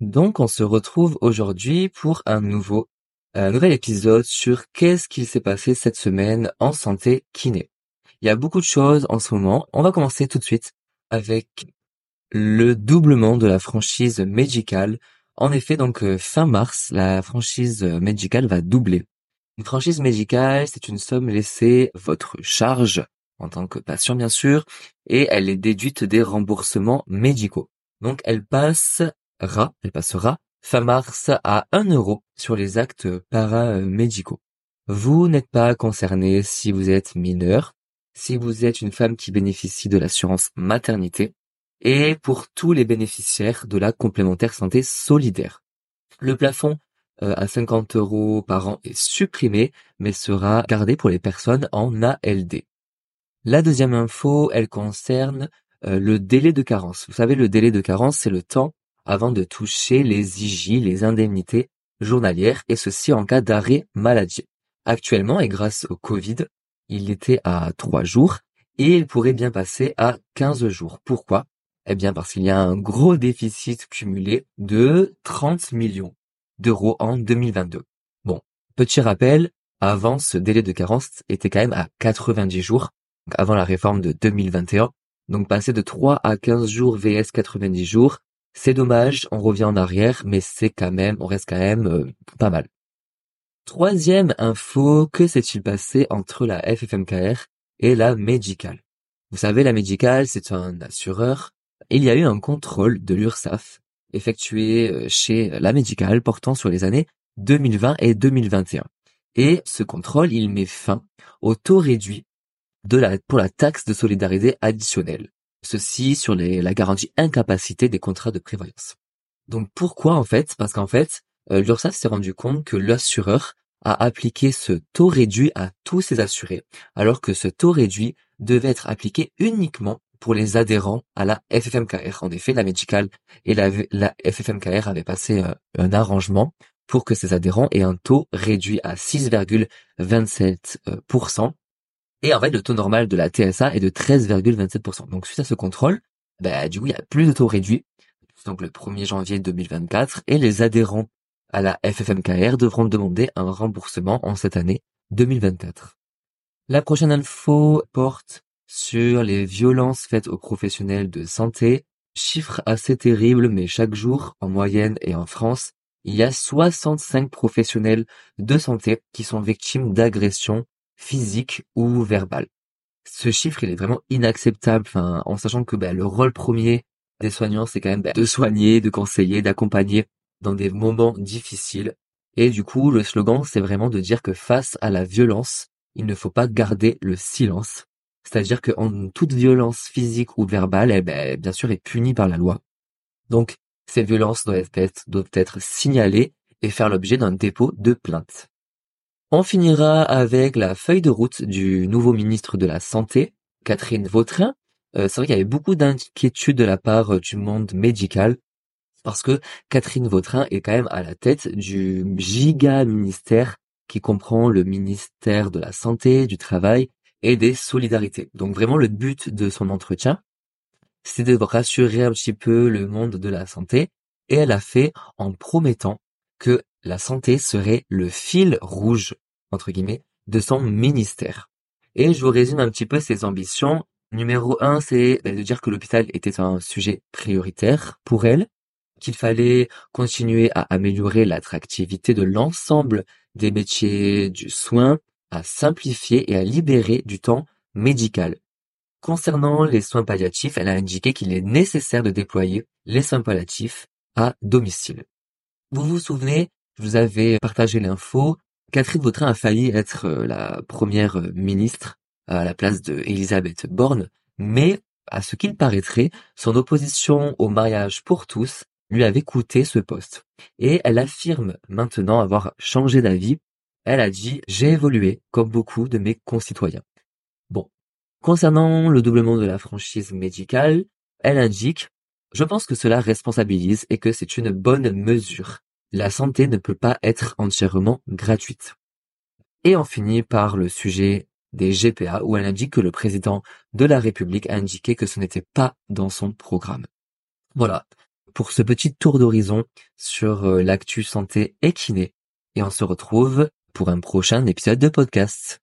Donc, on se retrouve aujourd'hui pour un nouveau, nouvel épisode sur qu'est-ce qu'il s'est passé cette semaine en santé kiné. Il y a beaucoup de choses en ce moment. On va commencer tout de suite avec le doublement de la franchise médicale. En effet, donc euh, fin mars, la franchise médicale va doubler. Une franchise médicale, c'est une somme laissée votre charge en tant que patient bien sûr, et elle est déduite des remboursements médicaux. Donc elle passe ra, elle passera fin mars à 1 euro sur les actes paramédicaux. Vous n'êtes pas concerné si vous êtes mineur, si vous êtes une femme qui bénéficie de l'assurance maternité, et pour tous les bénéficiaires de la complémentaire santé solidaire. Le plafond euh, à 50 euros par an est supprimé, mais sera gardé pour les personnes en ALD. La deuxième info, elle concerne euh, le délai de carence. Vous savez, le délai de carence, c'est le temps avant de toucher les IJ, les indemnités journalières, et ceci en cas d'arrêt maladie. Actuellement, et grâce au Covid, il était à 3 jours, et il pourrait bien passer à 15 jours. Pourquoi? Eh bien parce qu'il y a un gros déficit cumulé de 30 millions d'euros en 2022. Bon, petit rappel, avant ce délai de carence était quand même à 90 jours, avant la réforme de 2021. Donc passer de 3 à 15 jours vs 90 jours, c'est dommage, on revient en arrière, mais c'est quand même, on reste quand même euh, pas mal. Troisième info, que s'est-il passé entre la FFMKR et la médicale Vous savez, la médicale, c'est un assureur. Il y a eu un contrôle de l'URSSAF effectué euh, chez la médicale portant sur les années 2020 et 2021. Et ce contrôle, il met fin au taux réduit de pour la taxe de solidarité additionnelle. Ceci sur la garantie incapacité des contrats de prévoyance. Donc pourquoi en fait? Parce qu'en fait, euh, l'URSSAF s'est rendu compte que l'assureur a appliqué ce taux réduit à tous ses assurés, alors que ce taux réduit devait être appliqué uniquement pour les adhérents à la FFMKR. En effet, la médicale et la, FFMKR avaient passé euh, un arrangement pour que ces adhérents aient un taux réduit à 6,27%, et en fait, le taux normal de la TSA est de 13,27%. Donc, suite à ce contrôle, bah, du coup, il y a plus de taux réduit. Donc, le 1er janvier 2024, et les adhérents à la FFMKR devront demander un remboursement en cette année 2024. La prochaine info porte sur les violences faites aux professionnels de santé. Chiffre assez terrible, mais chaque jour, en moyenne et en France, il y a 65 professionnels de santé qui sont victimes d'agressions physique ou verbal. Ce chiffre, il est vraiment inacceptable, en sachant que bah, le rôle premier des soignants, c'est quand même bah, de soigner, de conseiller, d'accompagner dans des moments difficiles. Et du coup, le slogan, c'est vraiment de dire que face à la violence, il ne faut pas garder le silence. C'est-à-dire que toute violence physique ou verbale, eh ben, bien sûr, est punie par la loi. Donc, ces violences doivent être signalées et faire l'objet d'un dépôt de plainte. On finira avec la feuille de route du nouveau ministre de la Santé, Catherine Vautrin. Euh, c'est vrai qu'il y avait beaucoup d'inquiétudes de la part euh, du monde médical, parce que Catherine Vautrin est quand même à la tête du giga ministère qui comprend le ministère de la Santé, du Travail et des Solidarités. Donc vraiment le but de son entretien, c'est de rassurer un petit peu le monde de la santé, et elle a fait en promettant que la santé serait le fil rouge, entre guillemets, de son ministère. Et je vous résume un petit peu ses ambitions. Numéro un, c'est de dire que l'hôpital était un sujet prioritaire pour elle, qu'il fallait continuer à améliorer l'attractivité de l'ensemble des métiers du soin, à simplifier et à libérer du temps médical. Concernant les soins palliatifs, elle a indiqué qu'il est nécessaire de déployer les soins palliatifs à domicile. Vous vous souvenez, vous avais partagé l'info. Catherine Vautrin a failli être euh, la première euh, ministre à la place de Elisabeth Borne, mais à ce qu'il paraîtrait, son opposition au mariage pour tous lui avait coûté ce poste. Et elle affirme maintenant avoir changé d'avis. Elle a dit j'ai évolué comme beaucoup de mes concitoyens. Bon. Concernant le doublement de la franchise médicale, elle indique je pense que cela responsabilise et que c'est une bonne mesure. La santé ne peut pas être entièrement gratuite. Et on finit par le sujet des GPA où elle indique que le président de la République a indiqué que ce n'était pas dans son programme. Voilà. pour ce petit tour d'horizon sur euh, l'actu santé et. Et on se retrouve pour un prochain épisode de podcast.